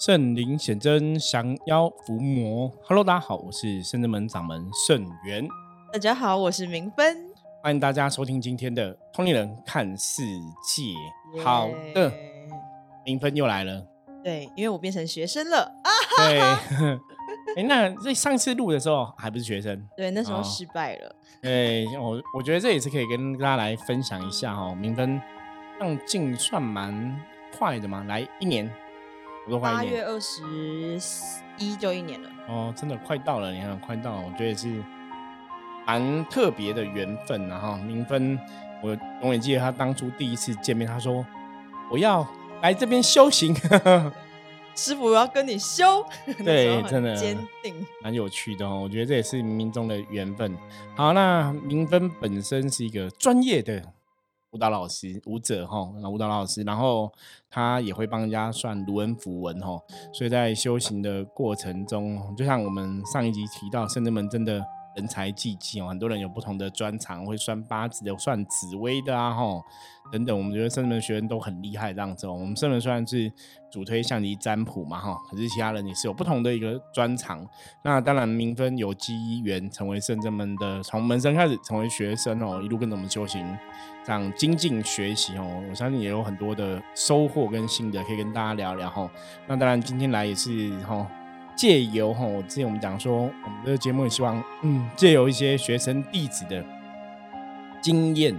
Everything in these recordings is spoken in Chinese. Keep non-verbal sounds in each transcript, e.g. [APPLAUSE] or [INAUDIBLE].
圣灵显真，降妖伏魔。Hello，大家好，我是圣真门掌门圣元。大家好，我是明芬。欢迎大家收听今天的《通灵人看世界》。好的，明芬又来了。对，因为我变成学生了啊。对。[LAUGHS] 哎，那在上次录的时候还不是学生？对，那时候失败了。对，我我觉得这也是可以跟大家来分享一下哦。明芬上进算蛮快的嘛，来一年。八月二十一就一年了哦，真的快到了，你看快到了，我觉得是蛮特别的缘分。然后明芬，我永远记得他当初第一次见面，他说我要来这边修行，[LAUGHS] 师傅我要跟你修。[LAUGHS] 对，真的坚定，蛮有趣的哦。我觉得这也是冥冥中的缘分。好，那明芬本身是一个专业的。舞蹈老师，舞者哈，那舞蹈老师，然后他也会帮人家算卢恩符文哈，所以在修行的过程中，就像我们上一集提到，圣人们真的人才济济哦，很多人有不同的专长，会算八字的，算紫薇的啊哈。等等，我们觉得圣门学员都很厉害，这样子哦。我们圣门虽然是主推象棋占卜嘛，哈，可是其他人也是有不同的一个专长。那当然，明分有机缘成为圣真门的，从门生开始成为学生哦，一路跟着我们修行，这样精进学习哦。我相信也有很多的收获跟心得可以跟大家聊聊哈。那当然，今天来也是哈，借由哈，之前我们讲说，我们的节目也希望嗯，借由一些学生弟子的经验。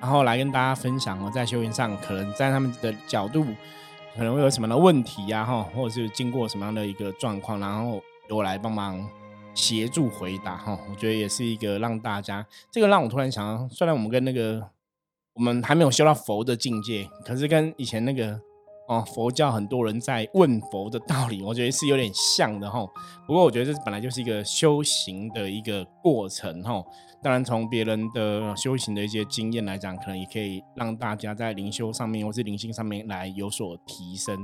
然后来跟大家分享哦，在修行上可能在他们的角度可能会有什么的问题呀？哈，或者是经过什么样的一个状况，然后由我来帮忙协助回答哈。我觉得也是一个让大家，这个让我突然想到，虽然我们跟那个我们还没有修到佛的境界，可是跟以前那个。哦，佛教很多人在问佛的道理，我觉得是有点像的哈。不过我觉得这本来就是一个修行的一个过程哈。当然，从别人的修行的一些经验来讲，可能也可以让大家在灵修上面或是灵性上面来有所提升。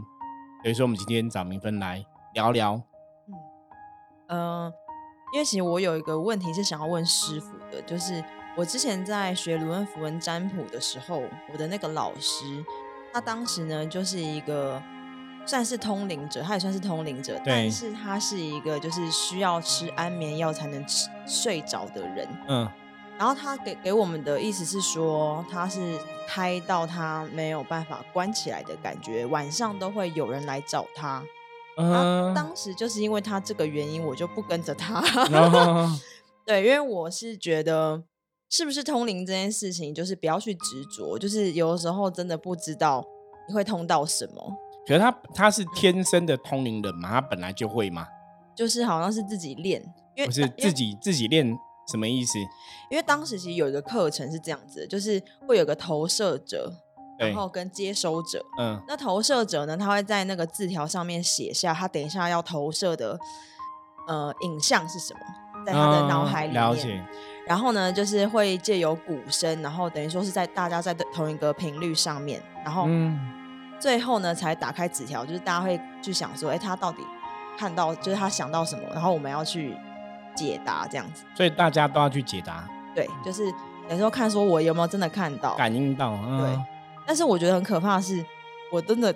所以说，我们今天找明芬来聊聊。嗯，呃因为其实我有一个问题是想要问师傅的，就是我之前在学卢恩符文占卜的时候，我的那个老师。他当时呢，就是一个算是通灵者，他也算是通灵者，但是他是一个就是需要吃安眠药才能吃睡着的人。嗯，然后他给给我们的意思是说，他是开到他没有办法关起来的感觉，晚上都会有人来找他。嗯，当时就是因为他这个原因，我就不跟着他。[LAUGHS] 对，因为我是觉得。是不是通灵这件事情，就是不要去执着，就是有的时候真的不知道你会通到什么。可是他他是天生的通灵人嘛，他本来就会嘛。就是好像是自己练，因为不是自己自己练什么意思？因为当时其实有一个课程是这样子，就是会有个投射者，然后跟接收者。嗯，那投射者呢，他会在那个字条上面写下他等一下要投射的呃影像是什么，在他的脑海里面。然后呢，就是会借由鼓声，然后等于说是在大家在同一个频率上面，然后最后呢才打开纸条，就是大家会去想说，哎，他到底看到，就是他想到什么，然后我们要去解答这样子。所以大家都要去解答。对，就是有时候看说我有没有真的看到、感应到。对。但是我觉得很可怕的是，我真的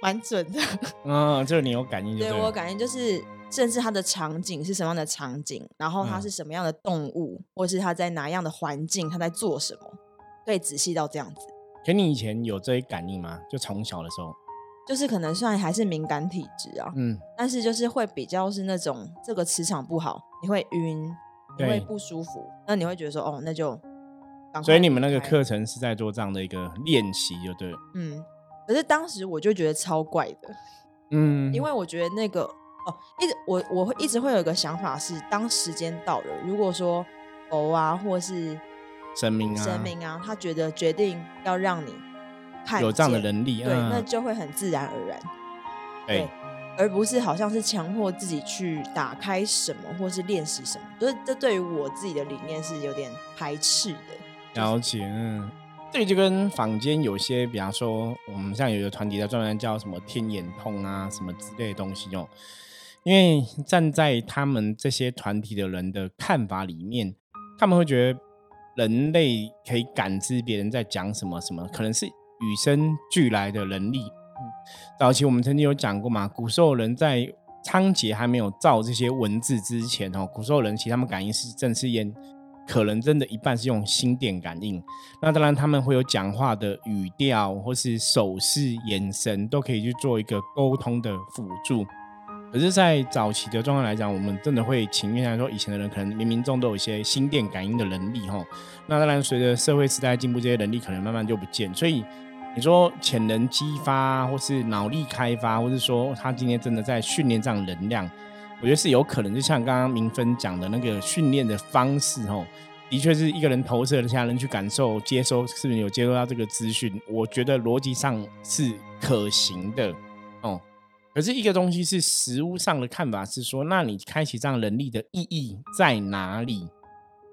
蛮准的。嗯，就是你有感应，对我感应就是。甚至它的场景是什么样的场景，然后它是什么样的动物，或是它在哪样的环境，它在做什么，可以仔细到这样子。可你以前有这些感应吗？就从小的时候，就是可能算还是敏感体质啊，嗯，但是就是会比较是那种这个磁场不好，你会晕，你会不舒服，那你会觉得说哦，那就，所以你们那个课程是在做这样的一个练习，就对，嗯，可是当时我就觉得超怪的，嗯，因为我觉得那个。[LAUGHS] 一直我我会一直会有一个想法是，当时间到了，如果说佛啊，或是神明啊，神明啊，他觉得决定要让你看有这样的能力，对，那就会很自然而然，对，而不是好像是强迫自己去打开什么，或是练习什么，所以这对于我自己的理念是有点排斥的。了解，嗯，这个就跟坊间有些，比方说我们像有一个团体在专门叫什么天眼通啊，什么之类的东西哦。因为站在他们这些团体的人的看法里面，他们会觉得人类可以感知别人在讲什么，什么可能是与生俱来的能力。早期我们曾经有讲过嘛，古时候人在仓颉还没有造这些文字之前哦，古时候人其实他们感应是正是烟，可能真的一半是用心电感应。那当然他们会有讲话的语调或是手势、眼神，都可以去做一个沟通的辅助。可是，在早期的状况来讲，我们真的会情愿来说，以前的人可能冥冥中都有一些心电感应的能力哈。那当然，随着社会时代进步，这些能力可能慢慢就不见。所以，你说潜能激发，或是脑力开发，或是说他今天真的在训练这样能量，我觉得是有可能。就像刚刚明芬讲的那个训练的方式哦，的确是一个人投射其他人去感受、接收，是不是有接收到这个资讯？我觉得逻辑上是可行的哦。可是，一个东西是实物上的看法是说，那你开启这样能力的意义在哪里？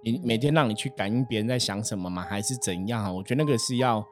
你每天让你去感应别人在想什么吗？还是怎样？我觉得那个是要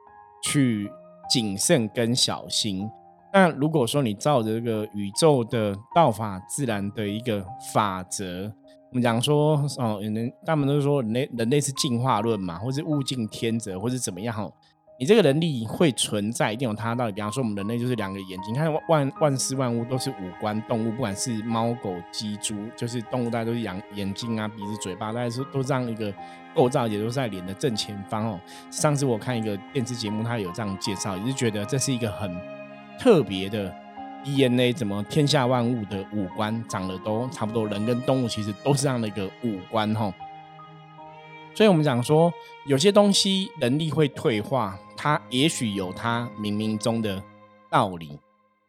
去谨慎跟小心。那如果说你照着这个宇宙的道法自然的一个法则，我们讲说哦，人他们都说人类人类是进化论嘛，或是物竞天择，或是怎么样？你这个能力会存在，一定有它道理。比方说，我们人类就是两个眼睛，看万万事万物都是五官动物，不管是猫狗鸡猪，就是动物，大家都是养眼睛啊、鼻子、嘴巴，大家是都这样一个构造，也都在脸的正前方哦。上次我看一个电视节目，它有这样介绍，也是觉得这是一个很特别的 DNA，怎么天下万物的五官长得都差不多，人跟动物其实都是这样的一个五官哈。所以，我们讲说，有些东西能力会退化，它也许有它冥冥中的道理。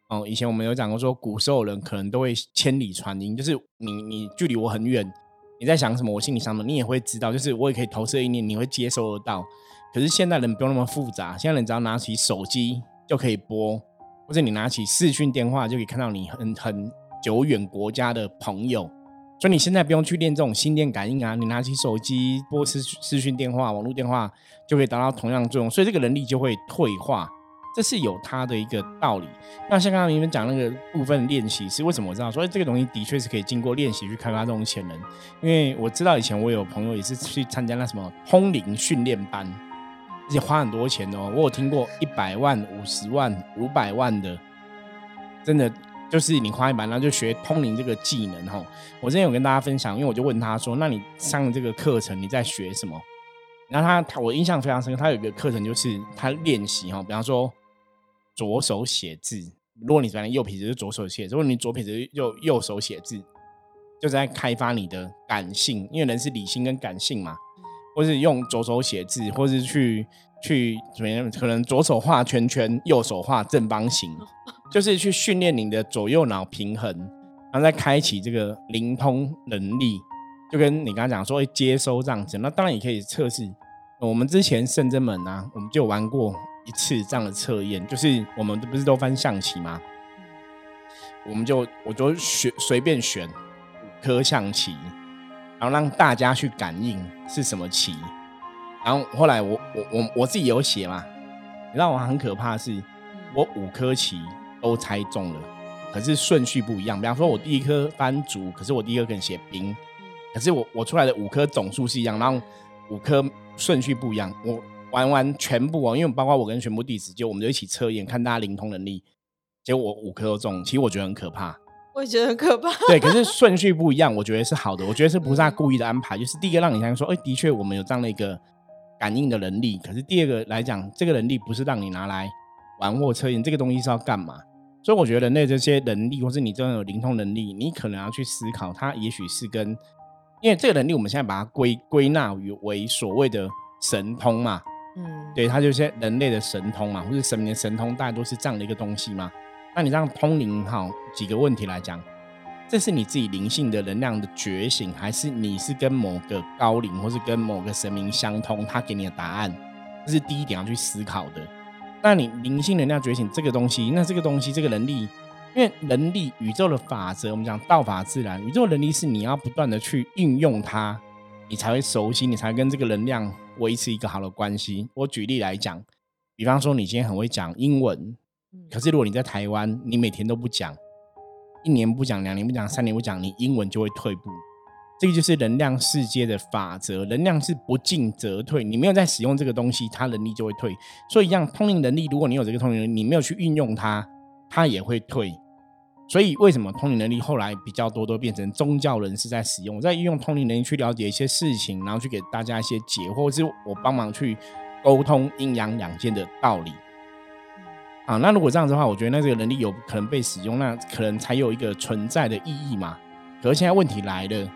哦，以前我们有讲过，说古时候人可能都会千里传音，就是你你距离我很远，你在想什么，我心里想什么，你也会知道，就是我也可以投射意念，你会接收得到。可是现代人不用那么复杂，现在人只要拿起手机就可以播，或者你拿起视讯电话就可以看到你很很久远国家的朋友。所以你现在不用去练这种心电感应啊，你拿起手机拨视视讯电话、网络电话就可以达到同样作用，所以这个能力就会退化，这是有它的一个道理。那像刚刚你们讲那个部分练习是为什么我知道？所以这个东西的确是可以经过练习去开发这种潜能，因为我知道以前我有朋友也是去参加那什么通灵训练班，而且花很多钱哦。我有听过一百万、五十万、五百万的，真的。就是你花一百，然后就学通灵这个技能哈。我之前有跟大家分享，因为我就问他说：“那你上这个课程你在学什么？”然后他他我印象非常深刻，他有一个课程就是他练习哈，比方说左手写字。如果你本来右撇子是左手写，如果你左撇子右右手写字，就在开发你的感性，因为人是理性跟感性嘛。或是用左手写字，或是去去怎么样？可能左手画圈圈，右手画正方形。就是去训练你的左右脑平衡，然后再开启这个灵通能力，就跟你刚刚讲说接收这样子。那当然也可以测试。我们之前圣真门啊，我们就玩过一次这样的测验，就是我们不是都翻象棋吗？我们就我就选随便选五颗象棋，然后让大家去感应是什么棋。然后后来我我我我自己有写嘛，你知道我很可怕是，我五颗棋。都猜中了，可是顺序不一样。比方说，我第一颗翻竹，可是我第一颗可能写冰，可是我我出来的五颗总数是一样，然后五颗顺序不一样。我玩完全部哦，因为包括我跟全部弟子，就我们就一起测验，看大家灵通能力。结果我五颗都中，其实我觉得很可怕。我也觉得很可怕。对，可是顺序不一样，我觉得是好的。我觉得是菩萨故意的安排，就是第一个让你相信说，哎，的确我们有这样的一个感应的能力。可是第二个来讲，这个能力不是让你拿来。玩或测验这个东西是要干嘛？所以我觉得人类这些能力，或是你真的有灵通能力，你可能要去思考，它也许是跟，因为这个能力我们现在把它归归纳于为所谓的神通嘛，嗯，对，它就是人类的神通嘛，或者神明的神通，大家都是这样的一个东西嘛。那你这样通灵哈，几个问题来讲，这是你自己灵性的能量的觉醒，还是你是跟某个高龄，或是跟某个神明相通，他给你的答案，这是第一点要去思考的。那你灵性能量觉醒这个东西，那这个东西这个能力，因为能力宇宙的法则，我们讲道法自然，宇宙能力是你要不断的去运用它，你才会熟悉，你才跟这个能量维持一个好的关系。我举例来讲，比方说你今天很会讲英文，可是如果你在台湾，你每天都不讲，一年不讲，两年不讲，三年不讲，你英文就会退步。这个就是能量世界的法则，能量是不进则退。你没有在使用这个东西，它能力就会退。所以一样，通灵能力，如果你有这个通灵能力，你没有去运用它，它也会退。所以为什么通灵能力后来比较多都变成宗教人士在使用？我在运用通灵能力去了解一些事情，然后去给大家一些解惑，是我帮忙去沟通阴阳两界的道理。啊，那如果这样子的话，我觉得那这个能力有可能被使用，那可能才有一个存在的意义嘛。可是现在问题来了，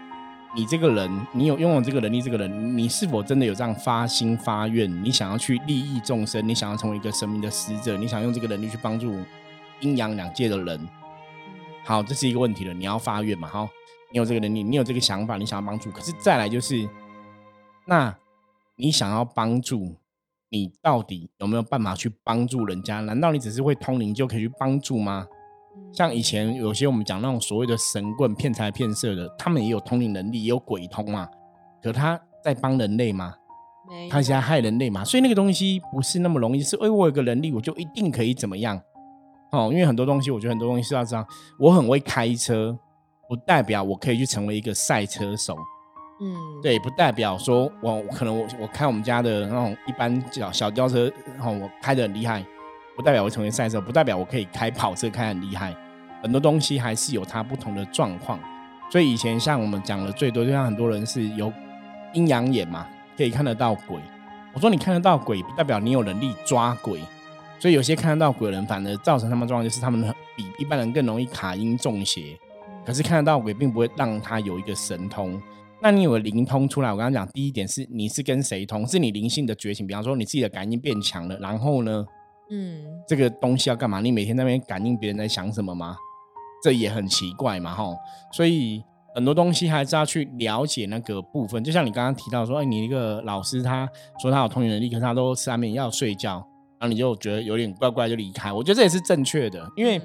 你这个人，你有拥有这个能力，这个人，你是否真的有这样发心发愿？你想要去利益众生，你想要成为一个神明的使者，你想用这个能力去帮助阴阳两界的人？好，这是一个问题了。你要发愿嘛？好，你有这个能力，你有这个想法，你想要帮助。可是再来就是，那你想要帮助？你到底有没有办法去帮助人家？难道你只是会通灵就可以去帮助吗？像以前有些我们讲那种所谓的神棍骗财骗色的，他们也有通灵能力，也有鬼通嘛。可他在帮人类吗？他是在害人类嘛？所以那个东西不是那么容易。是，哎，我有个能力，我就一定可以怎么样？哦，因为很多东西，我觉得很多东西是要这样，我很会开车，不代表我可以去成为一个赛车手。嗯，对，不代表说我可能我我开我们家的那种一般小小轿车，然后我开的很厉害，不代表我成为赛车，不代表我可以开跑车开很厉害。很多东西还是有它不同的状况。所以以前像我们讲的最多，就像很多人是有阴阳眼嘛，可以看得到鬼。我说你看得到鬼，不代表你有能力抓鬼。所以有些看得到鬼人，反而造成他们状况就是他们比一般人更容易卡阴中邪。可是看得到鬼，并不会让他有一个神通。那你有灵通出来？我刚刚讲第一点是，你是跟谁通？是你灵性的觉醒。比方说，你自己的感应变强了，然后呢，嗯，这个东西要干嘛？你每天在那边感应别人在想什么吗？这也很奇怪嘛，哈。所以很多东西还是要去了解那个部分。就像你刚刚提到说，哎，你一个老师他说他有通灵能力，可是他都吃安眠药睡觉，然后你就觉得有点怪怪就离开。我觉得这也是正确的，因为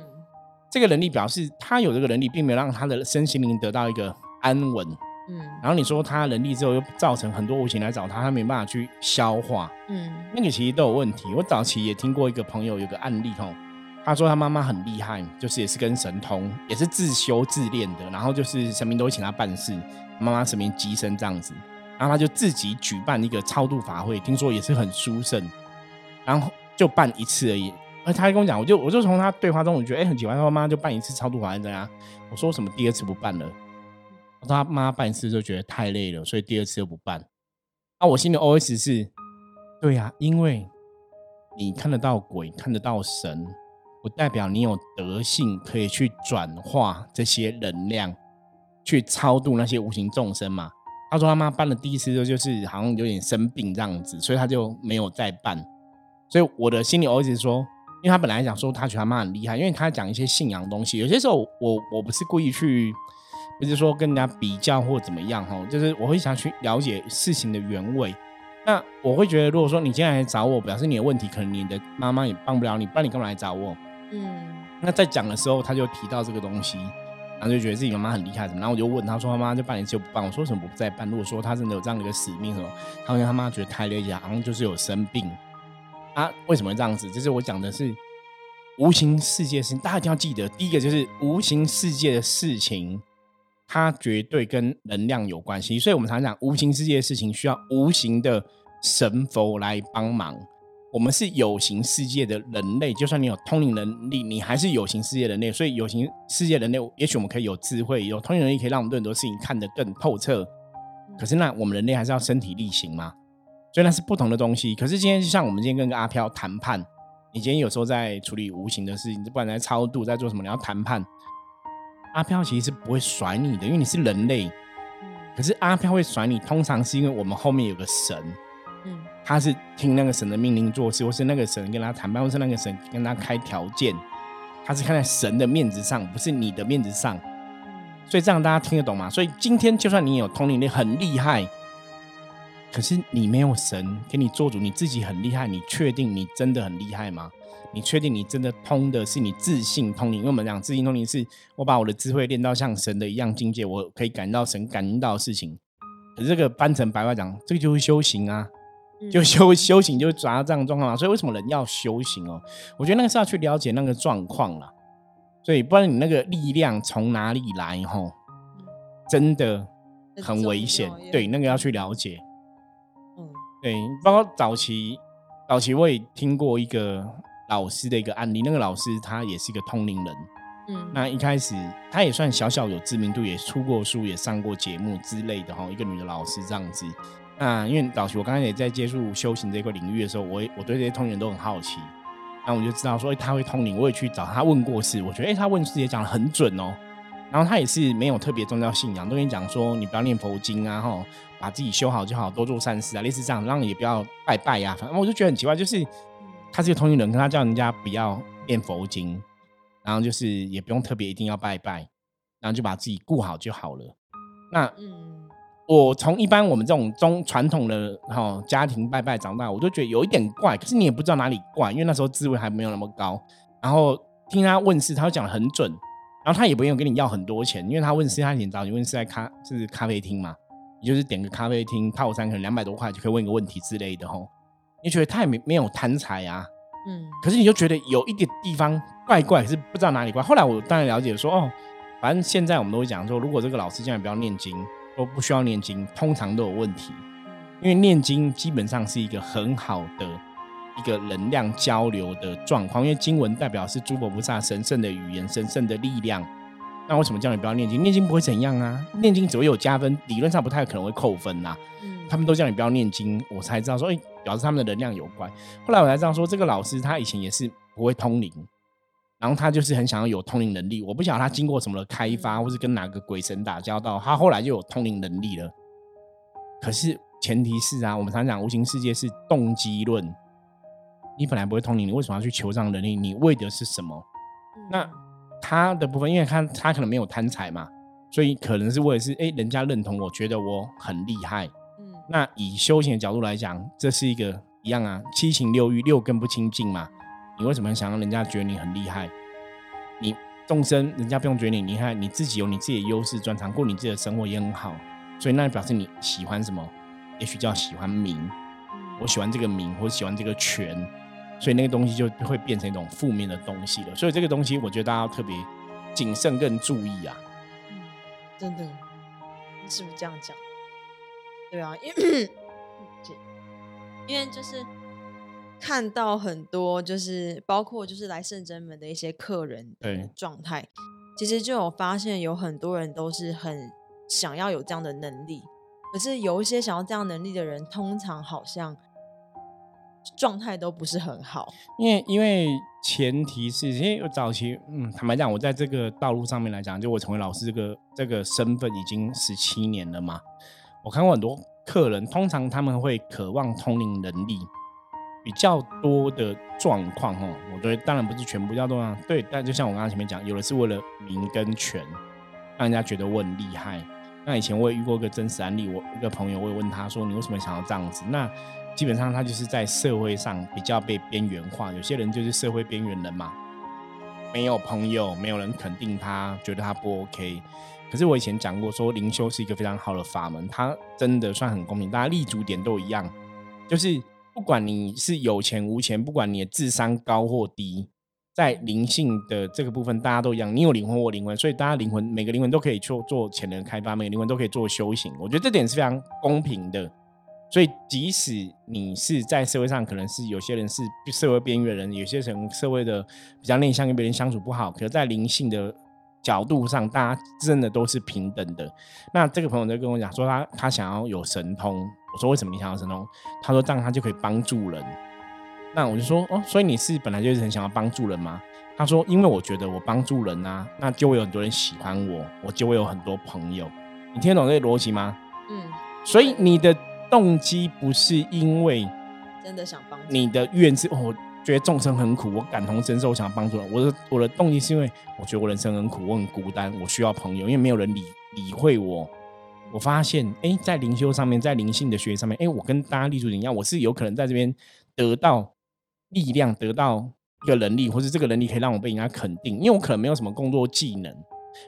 这个能力表示他有这个能力，并没有让他的身心灵得到一个安稳。嗯，然后你说他能力之后又造成很多无形来找他，他没办法去消化。嗯，那个其实都有问题。我早期也听过一个朋友有个案例吼，他说他妈妈很厉害，就是也是跟神通，也是自修自练的。然后就是神明都会请他办事，妈妈神明机身这样子，然后他就自己举办一个超度法会，听说也是很殊胜，然后就办一次而已。而他还跟我讲，我就我就从他对话中，我觉得哎很喜欢，他妈妈就办一次超度法会这样。我说什么第二次不办了？他妈办事就觉得太累了，所以第二次又不办。那我心里 OS 是：对呀，因为你看得到鬼，看得到神，不代表你有德性可以去转化这些能量，去超度那些无形众生嘛。他说他妈办了第一次之后，就是好像有点生病这样子，所以他就没有再办。所以我的心里 OS 说，因为他本来讲说他觉得他妈很厉害，因为他讲一些信仰东西，有些时候我我不是故意去。不是说跟人家比较或怎么样哈，就是我会想去了解事情的原委。那我会觉得，如果说你今天来找我，表示你的问题，可能你的妈妈也帮不了你，不然你干嘛来找我？嗯。那在讲的时候，他就提到这个东西，然后就觉得自己妈妈很厉害什么，然后我就问他说：“他妈就办一次就不办？”我说：“什么不再办？”如果说他真的有这样的一个使命什么，他说他妈觉得太累，好像就是有生病。啊，为什么这样子？就是我讲的是无形世界事情，大家一定要记得，第一个就是无形世界的事情。它绝对跟能量有关系，所以我们常常讲无形世界的事情需要无形的神佛来帮忙。我们是有形世界的人类，就算你有通灵能力，你还是有形世界人类。所以有形世界人类，也许我们可以有智慧，有通灵能力，可以让我们对很多事情看得更透彻。可是那我们人类还是要身体力行嘛，所以那是不同的东西。可是今天就像我们今天跟阿飘谈判，你今天有时候在处理无形的事情，不管在超度，在做什么，你要谈判。阿飘其实是不会甩你的，因为你是人类。可是阿飘会甩你，通常是因为我们后面有个神，嗯，他是听那个神的命令做事，或是那个神跟他谈判，或是那个神跟他开条件，他是看在神的面子上，不是你的面子上。所以这样大家听得懂吗？所以今天就算你有通灵力很厉害，可是你没有神给你做主，你自己很厉害，你确定你真的很厉害吗？你确定你真的通的是你自信通灵？因为我们讲自信通灵，是我把我的智慧练到像神的一样境界，我可以感到神感应到的事情。可是这个翻成白话讲，这个就是修行啊，就修修行就抓到这样状况嘛。所以为什么人要修行哦？我觉得那个是要去了解那个状况了。所以不然你那个力量从哪里来？吼，真的很危险。对，那个要去了解。嗯，对，包括早期早期我也听过一个。老师的一个案例，那个老师他也是一个通灵人。嗯，那一开始他也算小小有知名度，也出过书，也上过节目之类的哈。一个女的老师这样子。那因为老师，我刚才也在接触修行这块领域的时候，我我对这些通灵人都很好奇。那我就知道说，哎，他会通灵，我也去找他问过事，我觉得，哎，他问事也讲的很准哦。然后他也是没有特别宗教信仰，都跟你讲说，你不要念佛经啊，哈，把自己修好就好，多做善事啊，类似这样，让你也不要拜拜呀。反正我就觉得很奇怪，就是他是个通灵人，跟他叫人家不要念佛经，然后就是也不用特别一定要拜拜，然后就把自己顾好就好了。那嗯，我从一般我们这种中传统的哈家庭拜拜长大，我都觉得有一点怪，可是你也不知道哪里怪，因为那时候智慧还没有那么高。然后听他问事，他讲的很准。然后他也不用跟你要很多钱，因为他问事他以前找你问事在咖就是咖啡厅嘛，你就是点个咖啡厅套餐，可能两百多块就可以问一个问题之类的吼。你觉得他也没没有贪财啊，嗯，可是你就觉得有一点地方怪怪，可是不知道哪里怪。后来我当然了解说，哦，反正现在我们都会讲说，如果这个老师叫你不要念经，都不需要念经，通常都有问题，因为念经基本上是一个很好的。一个能量交流的状况，因为经文代表是诸佛菩萨神圣的语言、神圣的力量。那为什么叫你不要念经？念经不会怎样啊？念经只会有加分，理论上不太可能会扣分呐。他们都叫你不要念经，我才知道说，哎，表示他们的能量有关。后来我才知道说，这个老师他以前也是不会通灵，然后他就是很想要有通灵能力。我不晓得他经过什么的开发，或是跟哪个鬼神打交道，他后来就有通灵能力了。可是前提是啊，我们常讲无形世界是动机论。你本来不会通灵，你为什么要去求这样能力？你为的是什么？那他的部分，因为他他可能没有贪财嘛，所以可能是为的是哎，人家认同我，觉得我很厉害。嗯，那以修行的角度来讲，这是一个一样啊，七情六欲六根不清净嘛。你为什么想让人家觉得你很厉害？你众生人家不用觉得你厉害，你自己有你自己的优势专长，过你自己的生活也很好，所以那表示你喜欢什么？也许叫喜欢名，我喜欢这个名，或喜欢这个权。所以那个东西就会变成一种负面的东西了。所以这个东西，我觉得大家要特别谨慎更注意啊。嗯，真的，你是不是这样讲？对啊，因为因为就是看到很多，就是包括就是来圣真门的一些客人的状态，其实就有发现有很多人都是很想要有这样的能力，可是有一些想要这样能力的人，通常好像。状态都不是很好，因为因为前提是，因为早期，嗯，坦白讲，我在这个道路上面来讲，就我成为老师这个这个身份已经十七年了嘛。我看过很多客人，通常他们会渴望通灵能力比较多的状况，哦，我觉得当然不是全部叫多啊，对，但就像我刚刚前面讲，有的是为了名跟权，让人家觉得我很厉害。那以前我也遇过一个真实案例，我一个朋友，我也问他说，你为什么想要这样子？那基本上他就是在社会上比较被边缘化，有些人就是社会边缘人嘛，没有朋友，没有人肯定他，觉得他不 OK。可是我以前讲过，说灵修是一个非常好的法门，它真的算很公平，大家立足点都一样，就是不管你是有钱无钱，不管你的智商高或低，在灵性的这个部分，大家都一样，你有灵魂，我灵魂，所以大家灵魂每个灵魂都可以去做潜能开发，每个灵魂都可以做修行，我觉得这点是非常公平的。所以，即使你是在社会上，可能是有些人是社会边缘人，有些人社会的比较内向，跟别人相处不好，可是在灵性的角度上，大家真的都是平等的。那这个朋友就跟我讲说，他他想要有神通。我说为什么你想要神通？他说这样他就可以帮助人。那我就说哦，所以你是本来就是很想要帮助人吗？他说，因为我觉得我帮助人啊，那就会有很多人喜欢我，我就会有很多朋友。你听得懂这个逻辑吗？嗯。所以你的。动机不是因为真的想帮你的愿是，我觉得众生很苦，我感同身受，我想帮助。我的我的动机是因为我觉得我人生很苦，我很孤单，我需要朋友，因为没有人理理会我。我发现，哎，在灵修上面，在灵性的学习上面，哎，我跟大家立足点一样，我是有可能在这边得到力量，得到一个能力，或者这个能力可以让我被人家肯定，因为我可能没有什么工作技能。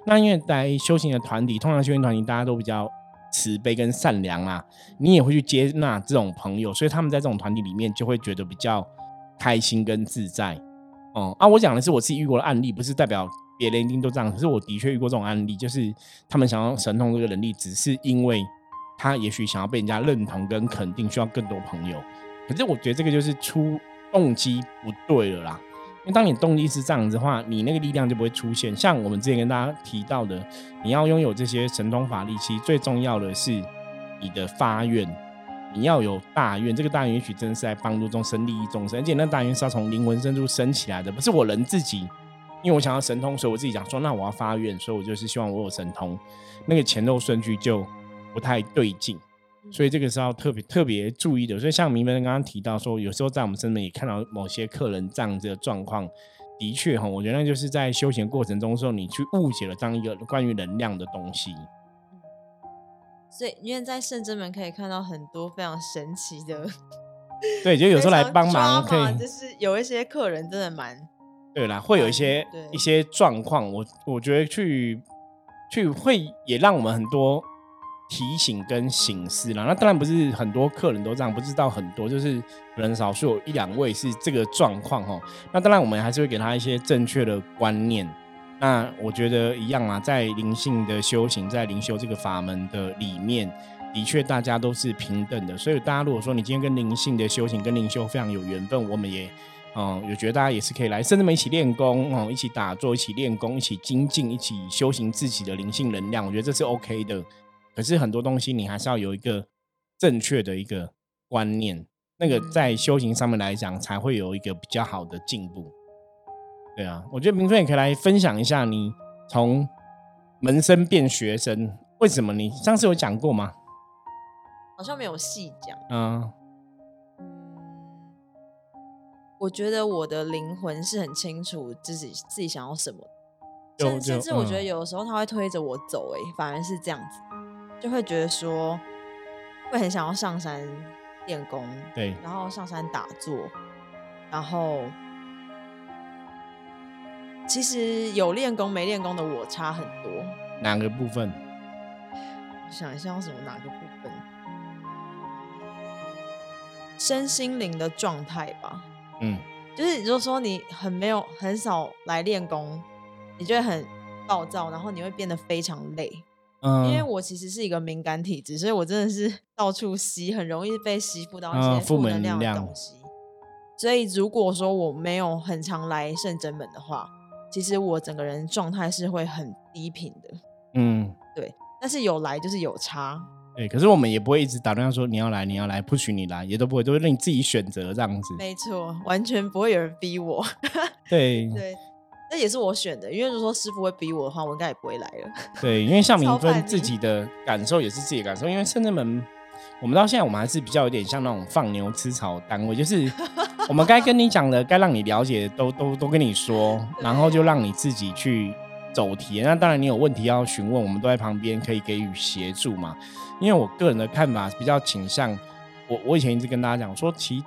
那因为在修行的团体，通常修行团体大家都比较。慈悲跟善良啊，你也会去接纳这种朋友，所以他们在这种团体里面就会觉得比较开心跟自在。哦啊，我讲的是我自己遇过的案例，不是代表别人一定都这样。可是我的确遇过这种案例，就是他们想要神通这个能力，只是因为他也许想要被人家认同跟肯定，需要更多朋友。可是我觉得这个就是出动机不对了啦。因为当你动力是这样子的话，你那个力量就不会出现。像我们之前跟大家提到的，你要拥有这些神通法力，其实最重要的是你的发愿，你要有大愿。这个大愿也许真的是在帮助众生、利益众生，而且那大愿是要从灵魂深处升起来的，不是我人自己。因为我想要神通，所以我自己讲说，那我要发愿，所以我就是希望我有神通。那个前后顺序就不太对劲。所以这个是要特别特别注意的。所以像明文刚刚提到说，有时候在我们身边也看到某些客人这样子的状况，的确哈，我觉得那就是在修行过程中时候，你去误解了这样一个关于能量的东西。所以因为在圣真门可以看到很多非常神奇的，[LAUGHS] 对，就有时候来帮忙可以，就是有一些客人真的蛮对啦，会有一些一些状况，我我觉得去去会也让我们很多。提醒跟醒思啦，那当然不是很多客人都这样，不知道很多，就是可能少数有一两位是这个状况哦。那当然我们还是会给他一些正确的观念。那我觉得一样啊，在灵性的修行，在灵修这个法门的里面，的确大家都是平等的。所以大家如果说你今天跟灵性的修行、跟灵修非常有缘分，我们也嗯，有觉得大家也是可以来，甚至们一起练功哦，一起打坐，一起练功，一起精进，一起修行自己的灵性能量，我觉得这是 OK 的。可是很多东西你还是要有一个正确的一个观念，那个在修行上面来讲才会有一个比较好的进步。对啊，我觉得明春也可以来分享一下你从门生变学生，为什么你上次有讲过吗？好像没有细讲。嗯我觉得我的灵魂是很清楚自己自己想要什么，甚甚至我觉得有的时候他会推着我走，哎，反而是这样子。就会觉得说，会很想要上山练功，对，然后上山打坐，然后其实有练功没练功的我差很多。哪个部分？想一下，什么哪个部分？身心灵的状态吧。嗯，就是如果说你很没有很少来练功，你就会很暴躁，然后你会变得非常累。嗯因为我其实是一个敏感体质，所以我真的是 [LAUGHS] 到处吸，很容易被吸附到一些负能量的东西。所以如果说我没有很常来圣真门的话，其实我整个人状态是会很低频的。嗯，对。但是有来就是有差。对，可是我们也不会一直打电话说你要来，你要来，不许你来，也都不会，都会让你自己选择这样子。没错，完全不会有人逼我。[LAUGHS] 对对。那也是我选的，因为如果说师傅会逼我的话，我应该也不会来了。对，因为像 [LAUGHS] 明芬自己的感受也是自己的感受，因为圣正门，我们到现在我们还是比较有点像那种放牛吃草单位，就是我们该跟你讲的、该让你了解的都都都跟你说，然后就让你自己去走题。那当然你有问题要询问，我们都在旁边可以给予协助嘛。因为我个人的看法比较倾向，我我以前一直跟大家讲说，其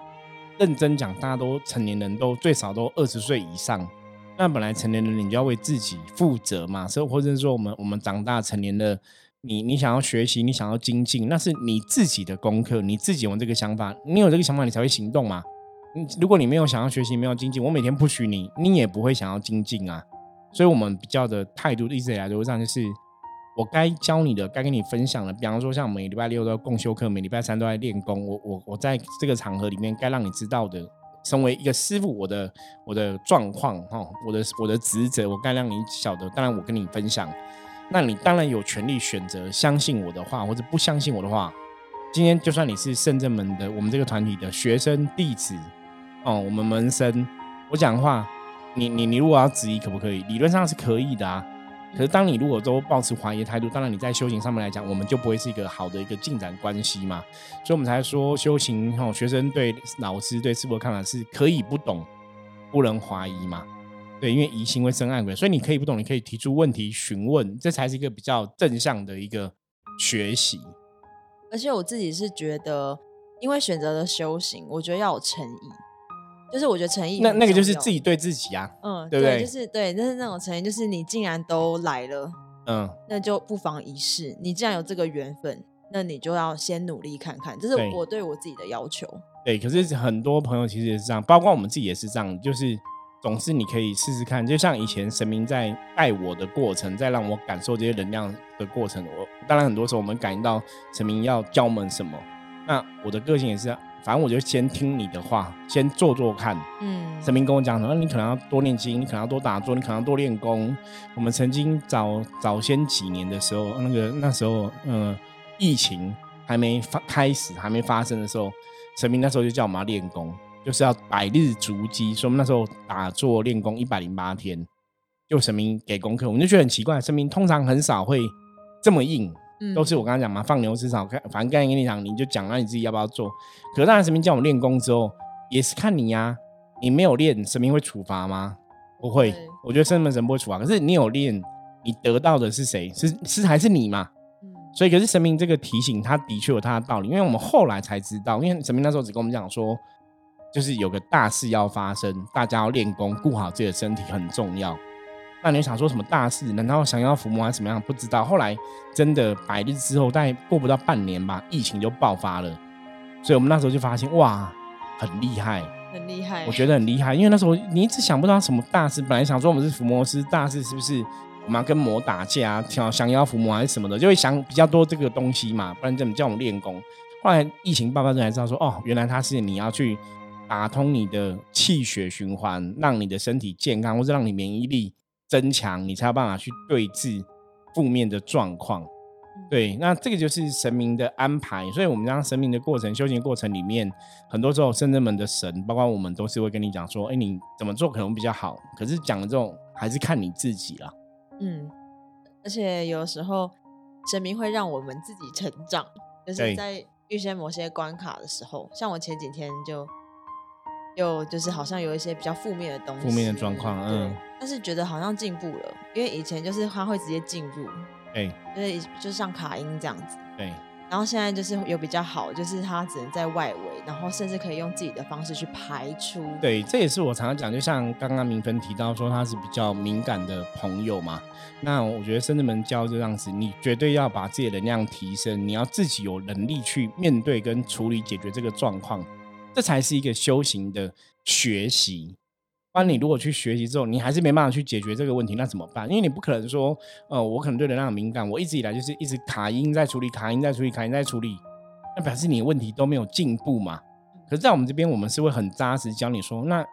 认真讲，大家都成年人都最少都二十岁以上。那本来成年人你就要为自己负责嘛，所以或者是说我们我们长大成年的你，你想要学习，你想要精进，那是你自己的功课，你自己有这个想法，你有这个想法，你才会行动嘛。你如果你没有想要学习，没有精进，我每天不许你，你也不会想要精进啊。所以，我们比较的态度一直以来都是这样，就是我该教你的，该跟你分享的，比方说像每礼拜六都要共修课，每礼拜三都在练功，我我我在这个场合里面该让你知道的。成为一个师傅，我的我的状况哈，我的我的职责，我该让你晓得。当然，我跟你分享，那你当然有权利选择相信我的话，或者不相信我的话。今天就算你是圣正门的，我们这个团体的学生弟子哦，我们门生，我讲话，你你你如果要质疑，可不可以？理论上是可以的啊。可是，当你如果都保持怀疑态度，当然你在修行上面来讲，我们就不会是一个好的一个进展关系嘛。所以，我们才说修行哈，学生对老师对师傅的看法是可以不懂，不能怀疑嘛。对，因为疑心会生暗鬼，所以你可以不懂，你可以提出问题询问，这才是一个比较正向的一个学习。而且，我自己是觉得，因为选择了修行，我觉得要有诚意。就是我觉得诚意，那那个就是自己对自己啊，嗯，对不对？就是对，但是那种诚意，就是你既然都来了，嗯，那就不妨一试。你既然有这个缘分，那你就要先努力看看。这是我对我自己的要求。对，可是很多朋友其实也是这样，包括我们自己也是这样，就是总是你可以试试看。就像以前神明在带我的过程，在让我感受这些能量的过程，我当然很多时候我们感应到神明要教我们什么。那我的个性也是，反正我就先听你的话，先做做看。嗯，神明跟我讲说，那你可能要多念经，你可能要多打坐，你可能要多练功。我们曾经早早先几年的时候，那个那时候，嗯，疫情还没发开始，还没发生的时候，神明那时候就叫我们要练功，就是要百日足基。所以我们那时候打坐练功一百零八天，就神明给功课，我们就觉得很奇怪，神明通常很少会这么硬。都是我刚刚讲嘛，放牛吃草，看反正刚才跟你讲，你就讲，那你自己要不要做？可是当然，神明叫我们练功之后，也是看你呀。你没有练，神明会处罚吗？不会，我觉得圣门神不会处罚。可是你有练，你得到的是谁？是是还是你嘛？所以，可是神明这个提醒，他的确有他的道理。因为我们后来才知道，因为神明那时候只跟我们讲说，就是有个大事要发生，大家要练功，顾好自己的身体很重要。那你想说什么大事？难道想要伏魔还是怎么样？不知道。后来真的百日之后，大概过不到半年吧，疫情就爆发了。所以我们那时候就发现，哇，很厉害，很厉害。我觉得很厉害，因为那时候你一直想不到什么大事。本来想说我们是伏魔师，大事是不是我们要跟魔打架，想想要伏魔还是什么的，就会想比较多这个东西嘛。不然怎么叫我们练功？后来疫情爆发之后才知道说，哦，原来他是你要去打通你的气血循环，让你的身体健康，或者让你免疫力。增强，你才有办法去对峙负面的状况。对，那这个就是神明的安排。所以，我们让神明的过程、修行过程里面，很多时候圣人们的神，包括我们，都是会跟你讲说：“哎，你怎么做可能比较好。”可是讲的这种，还是看你自己啦。嗯，而且有时候神明会让我们自己成长，就是在预先某些关卡的时候，像我前几天就。又就是好像有一些比较负面的东西，负面的状况，嗯，但是觉得好像进步了，因为以前就是他会直接进入，对，就是就像卡音这样子，对，然后现在就是有比较好，就是他只能在外围，然后甚至可以用自己的方式去排出，对，这也是我常常讲，就像刚刚明芬提到说他是比较敏感的朋友嘛，那我觉得深圳门教这样子，你绝对要把自己的能量提升，你要自己有能力去面对跟处理解决这个状况。这才是一个修行的学习。不然，你如果去学习之后，你还是没办法去解决这个问题，那怎么办？因为你不可能说，呃，我可能对能量敏感，我一直以来就是一直卡音在处理，卡音在处理，卡音在处理，那表示你的问题都没有进步嘛。可是，在我们这边，我们是会很扎实教你说，那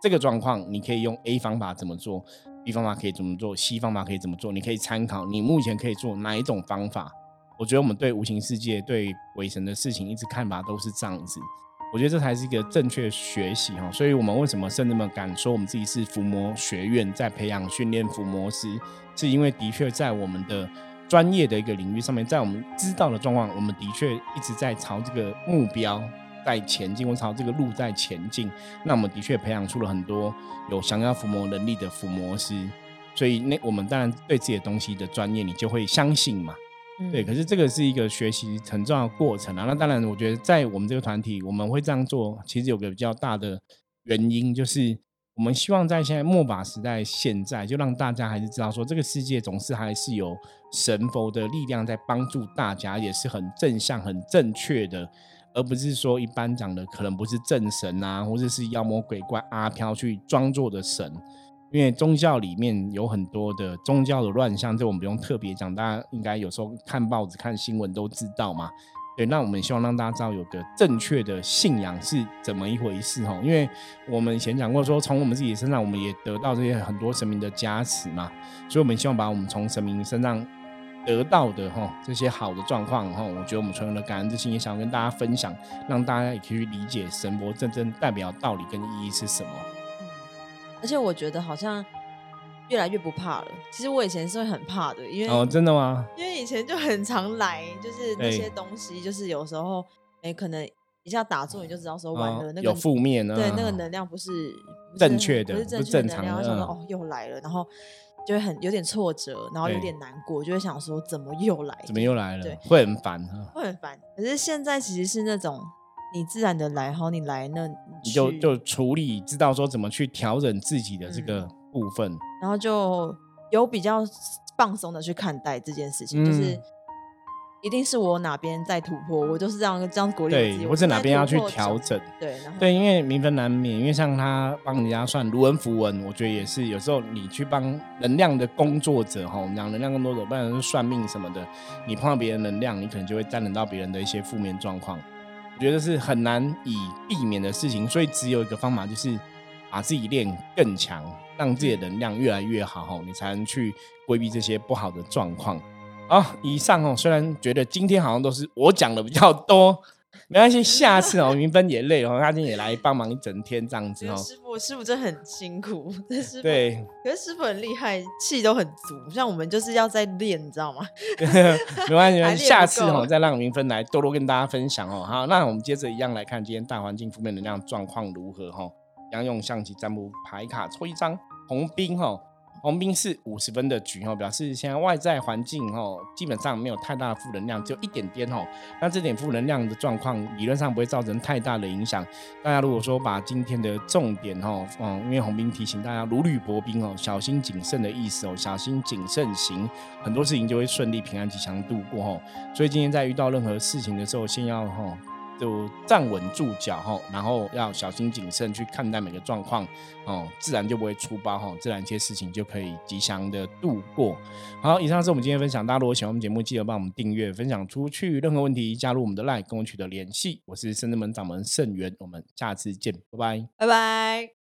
这个状况你可以用 A 方法怎么做，B 方法可以怎么做，C 方法可以怎么做，你可以参考你目前可以做哪一种方法。我觉得我们对无形世界、对鬼神的事情，一直看法都是这样子。我觉得这才是一个正确学习哈，所以我们为什么甚至们敢说我们自己是伏魔学院在培养训练伏魔师，是因为的确在我们的专业的一个领域上面，在我们知道的状况，我们的确一直在朝这个目标在前进，或朝这个路在前进。那我们的确培养出了很多有想要伏魔能力的伏魔师，所以那我们当然对自己的东西的专业，你就会相信嘛。对，可是这个是一个学习很重要的过程啊。那当然，我觉得在我们这个团体，我们会这样做，其实有个比较大的原因，就是我们希望在现在末法时代，现在就让大家还是知道说，这个世界总是还是有神佛的力量在帮助大家，也是很正向、很正确的，而不是说一般讲的可能不是正神啊，或者是妖魔鬼怪阿飘去装作的神。因为宗教里面有很多的宗教的乱象，这我们不用特别讲，大家应该有时候看报纸、看新闻都知道嘛。对，那我们希望让大家知道有个正确的信仰是怎么一回事哈。因为我们以前讲过，说从我们自己身上，我们也得到这些很多神明的加持嘛，所以我们希望把我们从神明身上得到的哈这些好的状况哈，我觉得我们存有的感恩之心也想要跟大家分享，让大家也可以去理解神佛真正代表道理跟意义是什么。而且我觉得好像越来越不怕了。其实我以前是会很怕的，因为哦，真的吗？因为以前就很常来，就是那些东西，就是有时候哎，可能一下打中你就知道说完了那个有负面对那个能量不是正确的，不是正确能量，想说哦又来了，然后就会很有点挫折，然后有点难过，就会想说怎么又来？怎么又来了？对，会很烦会很烦。可是现在其实是那种。你自然的来，好，你来那，你就就处理，知道说怎么去调整自己的这个部分，然后就有比较放松的去看待这件事情，就是一定是我哪边在突破，我就是这样这样鼓励自己，或者哪边要去调整，对对，因为民分难免，因为像他帮人家算卢文符文，我觉得也是有时候你去帮能量的工作者哈，我们讲能量工作者，不然是算命什么的，你碰到别人能量，你可能就会沾染到别人的一些负面状况。我觉得是很难以避免的事情，所以只有一个方法，就是把自己练更强，让自己的能量越来越好，你才能去规避这些不好的状况。好，以上哦，虽然觉得今天好像都是我讲的比较多。没关系，下次哦，云芬也累哦，他今天也来帮忙一整天这样子哦。师傅，师傅真的很辛苦，师傅对，可是师傅很厉害，气都很足，像我们就是要在练，你知道吗？[LAUGHS] 没关系，下次哦再让云芬来多多跟大家分享哦。好，那我们接着一样来看今天大环境负面能量状况如何哈。一样用象棋占卜牌卡抽一张红兵哈。红兵是五十分的局哦，表示现在外在环境哦，基本上没有太大的负能量，只有一点点哦。那这点负能量的状况，理论上不会造成太大的影响。大家如果说把今天的重点哦，嗯，因为红兵提醒大家如履薄冰哦，小心谨慎的意思哦，小心谨慎行，很多事情就会顺利平安吉祥度过哦。所以今天在遇到任何事情的时候，先要哈。就站稳住脚哈，然后要小心谨慎去看待每个状况哦，自然就不会出包哈，自然一些事情就可以吉祥的度过。好，以上是我们今天分享，大家如果喜欢我们节目，记得帮我们订阅、分享出去。任何问题加入我们的 LINE 跟我取得联系。我是深圳门掌门盛元，我们下次见，拜拜。拜拜。